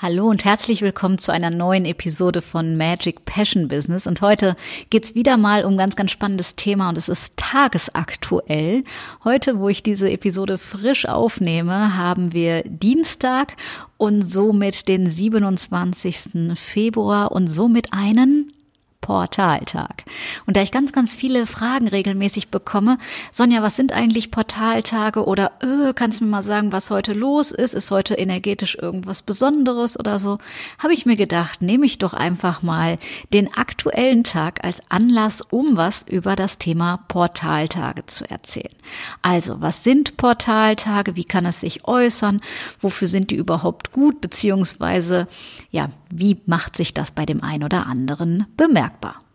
Hallo und herzlich willkommen zu einer neuen Episode von Magic Passion Business. Und heute geht's wieder mal um ganz, ganz spannendes Thema und es ist tagesaktuell. Heute, wo ich diese Episode frisch aufnehme, haben wir Dienstag und somit den 27. Februar und somit einen Portaltag. Und da ich ganz, ganz viele Fragen regelmäßig bekomme, Sonja, was sind eigentlich Portaltage oder äh, kannst du mir mal sagen, was heute los ist? Ist heute energetisch irgendwas Besonderes oder so? Habe ich mir gedacht, nehme ich doch einfach mal den aktuellen Tag als Anlass, um was über das Thema Portaltage zu erzählen. Also, was sind Portaltage? Wie kann es sich äußern? Wofür sind die überhaupt gut? Beziehungsweise, ja, wie macht sich das bei dem einen oder anderen bemerkbar? Dagpa.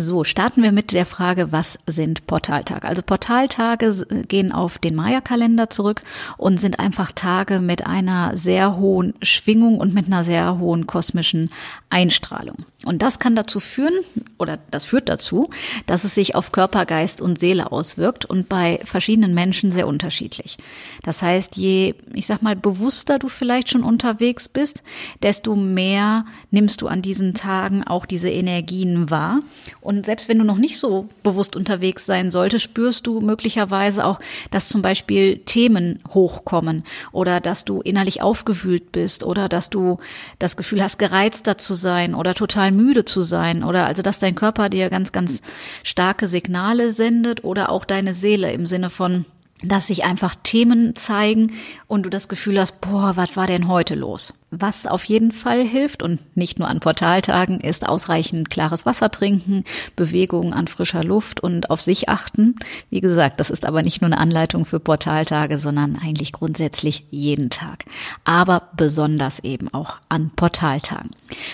So, starten wir mit der Frage, was sind Portaltage? Also Portaltage gehen auf den Maya-Kalender zurück und sind einfach Tage mit einer sehr hohen Schwingung und mit einer sehr hohen kosmischen Einstrahlung. Und das kann dazu führen, oder das führt dazu, dass es sich auf Körper, Geist und Seele auswirkt und bei verschiedenen Menschen sehr unterschiedlich. Das heißt, je, ich sag mal, bewusster du vielleicht schon unterwegs bist, desto mehr nimmst du an diesen Tagen auch diese Energien wahr und selbst wenn du noch nicht so bewusst unterwegs sein solltest, spürst du möglicherweise auch, dass zum Beispiel Themen hochkommen oder dass du innerlich aufgewühlt bist oder dass du das Gefühl hast, gereizter zu sein oder total müde zu sein oder also, dass dein Körper dir ganz, ganz starke Signale sendet oder auch deine Seele im Sinne von, dass sich einfach Themen zeigen und du das Gefühl hast, boah, was war denn heute los? Was auf jeden Fall hilft und nicht nur an Portaltagen ist ausreichend klares Wasser trinken, Bewegung an frischer Luft und auf sich achten. Wie gesagt, das ist aber nicht nur eine Anleitung für Portaltage, sondern eigentlich grundsätzlich jeden Tag. Aber besonders eben auch an Portaltagen.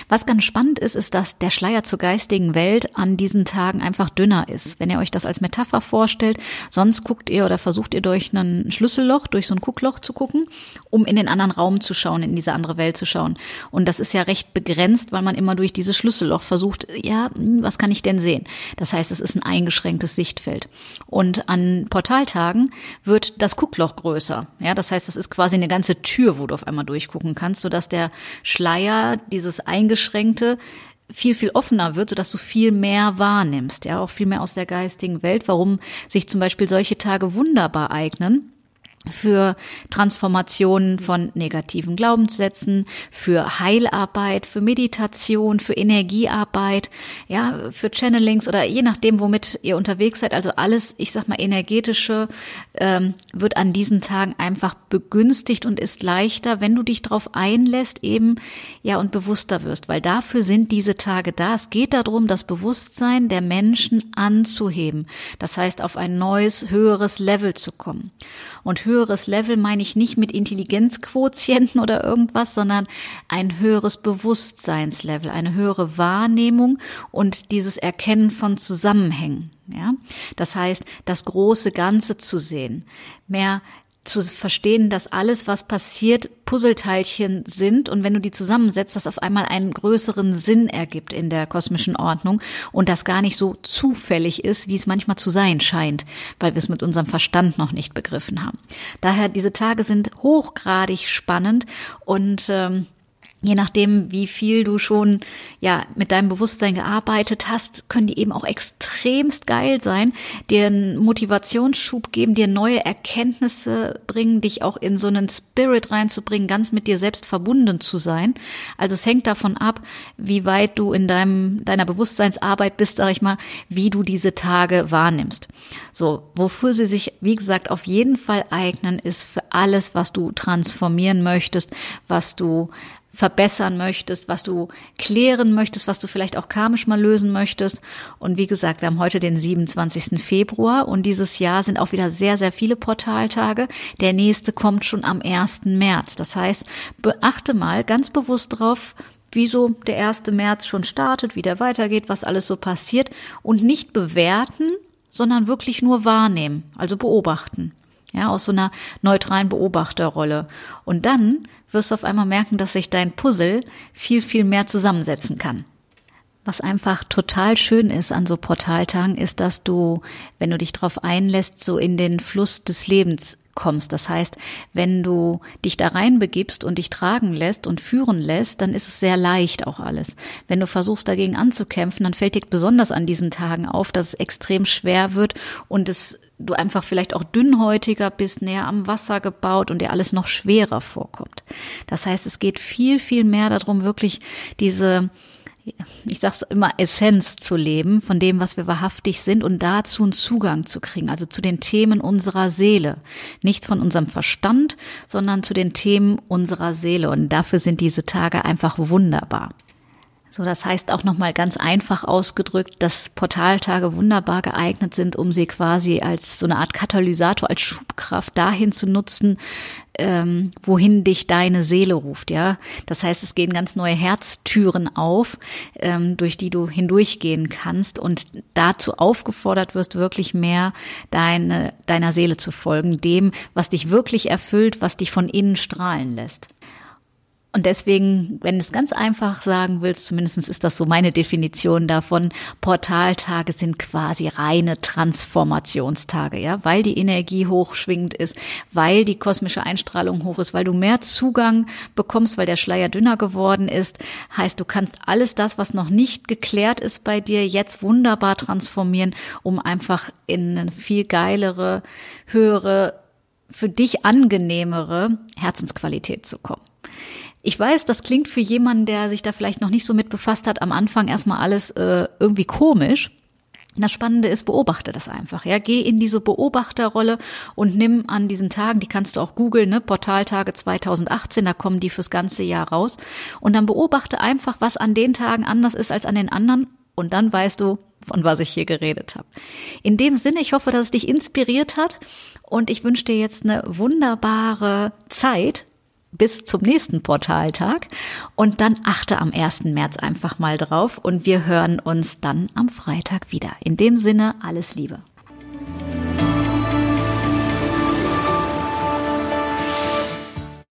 Was ganz spannend ist, ist, dass der Schleier zur geistigen Welt an diesen Tagen einfach dünner ist. Wenn ihr euch das als Metapher vorstellt, sonst guckt ihr oder versucht ihr durch ein Schlüsselloch, durch so ein Guckloch zu gucken, um in den anderen Raum zu schauen, in diese andere Welt Welt zu schauen. Und das ist ja recht begrenzt, weil man immer durch dieses Schlüsselloch versucht, ja, hm, was kann ich denn sehen? Das heißt, es ist ein eingeschränktes Sichtfeld. Und an Portaltagen wird das Guckloch größer. Ja, das heißt, es ist quasi eine ganze Tür, wo du auf einmal durchgucken kannst, sodass der Schleier, dieses eingeschränkte, viel, viel offener wird, sodass du viel mehr wahrnimmst, ja, auch viel mehr aus der geistigen Welt, warum sich zum Beispiel solche Tage wunderbar eignen für Transformationen von negativen Glaubenssätzen, für Heilarbeit, für Meditation, für Energiearbeit, ja, für Channelings oder je nachdem, womit ihr unterwegs seid. Also alles, ich sag mal, energetische ähm, wird an diesen Tagen einfach begünstigt und ist leichter, wenn du dich darauf einlässt, eben ja und bewusster wirst, weil dafür sind diese Tage da. Es geht darum, das Bewusstsein der Menschen anzuheben. Das heißt, auf ein neues, höheres Level zu kommen. Und höheres Level meine ich nicht mit Intelligenzquotienten oder irgendwas, sondern ein höheres Bewusstseinslevel, eine höhere Wahrnehmung und dieses Erkennen von Zusammenhängen. Ja, das heißt, das große Ganze zu sehen, mehr zu verstehen, dass alles, was passiert, Puzzleteilchen sind und wenn du die zusammensetzt, das auf einmal einen größeren Sinn ergibt in der kosmischen Ordnung und das gar nicht so zufällig ist, wie es manchmal zu sein scheint, weil wir es mit unserem Verstand noch nicht begriffen haben. Daher diese Tage sind hochgradig spannend und ähm, je nachdem, wie viel du schon ja mit deinem Bewusstsein gearbeitet hast, können die eben auch extremst geil sein, dir einen Motivationsschub geben, dir neue Erkenntnisse bringen, dich auch in so einen Spirit reinzubringen, ganz mit dir selbst verbunden zu sein. Also es hängt davon ab, wie weit du in deinem deiner Bewusstseinsarbeit bist, sag ich mal, wie du diese Tage wahrnimmst. So, wofür sie sich, wie gesagt, auf jeden Fall eignen, ist für alles, was du transformieren möchtest, was du verbessern möchtest, was du klären möchtest, was du vielleicht auch karmisch mal lösen möchtest. Und wie gesagt, wir haben heute den 27. Februar und dieses Jahr sind auch wieder sehr, sehr viele Portaltage. Der nächste kommt schon am 1. März. Das heißt, beachte mal ganz bewusst drauf, wieso der 1. März schon startet, wie der weitergeht, was alles so passiert und nicht bewerten, sondern wirklich nur wahrnehmen, also beobachten. Ja, aus so einer neutralen Beobachterrolle. Und dann wirst du auf einmal merken, dass sich dein Puzzle viel, viel mehr zusammensetzen kann. Was einfach total schön ist an so Portaltagen, ist, dass du, wenn du dich darauf einlässt, so in den Fluss des Lebens kommst. Das heißt, wenn du dich da reinbegibst und dich tragen lässt und führen lässt, dann ist es sehr leicht auch alles. Wenn du versuchst dagegen anzukämpfen, dann fällt dir besonders an diesen Tagen auf, dass es extrem schwer wird und es du einfach vielleicht auch dünnhäutiger bist, näher am Wasser gebaut und dir alles noch schwerer vorkommt. Das heißt, es geht viel, viel mehr darum, wirklich diese ich sag's immer, Essenz zu leben von dem, was wir wahrhaftig sind und dazu einen Zugang zu kriegen, also zu den Themen unserer Seele. Nicht von unserem Verstand, sondern zu den Themen unserer Seele. Und dafür sind diese Tage einfach wunderbar. So, das heißt auch nochmal ganz einfach ausgedrückt, dass Portaltage wunderbar geeignet sind, um sie quasi als so eine Art Katalysator, als Schubkraft dahin zu nutzen, ähm, wohin dich deine Seele ruft, ja. Das heißt, es gehen ganz neue Herztüren auf, ähm, durch die du hindurchgehen kannst und dazu aufgefordert wirst, wirklich mehr deine, deiner Seele zu folgen, dem, was dich wirklich erfüllt, was dich von innen strahlen lässt. Und deswegen, wenn du es ganz einfach sagen willst, zumindest ist das so meine Definition davon, Portaltage sind quasi reine Transformationstage, ja, weil die Energie hochschwingend ist, weil die kosmische Einstrahlung hoch ist, weil du mehr Zugang bekommst, weil der Schleier dünner geworden ist. Heißt, du kannst alles das, was noch nicht geklärt ist bei dir, jetzt wunderbar transformieren, um einfach in eine viel geilere, höhere, für dich angenehmere Herzensqualität zu kommen. Ich weiß, das klingt für jemanden, der sich da vielleicht noch nicht so mit befasst hat, am Anfang erstmal alles äh, irgendwie komisch. Das Spannende ist, beobachte das einfach. Ja, geh in diese Beobachterrolle und nimm an diesen Tagen, die kannst du auch googeln, ne, Portaltage 2018, da kommen die fürs ganze Jahr raus. Und dann beobachte einfach, was an den Tagen anders ist als an den anderen. Und dann weißt du, von was ich hier geredet habe. In dem Sinne, ich hoffe, dass es dich inspiriert hat und ich wünsche dir jetzt eine wunderbare Zeit bis zum nächsten Portaltag und dann achte am 1. März einfach mal drauf und wir hören uns dann am Freitag wieder. In dem Sinne, alles Liebe.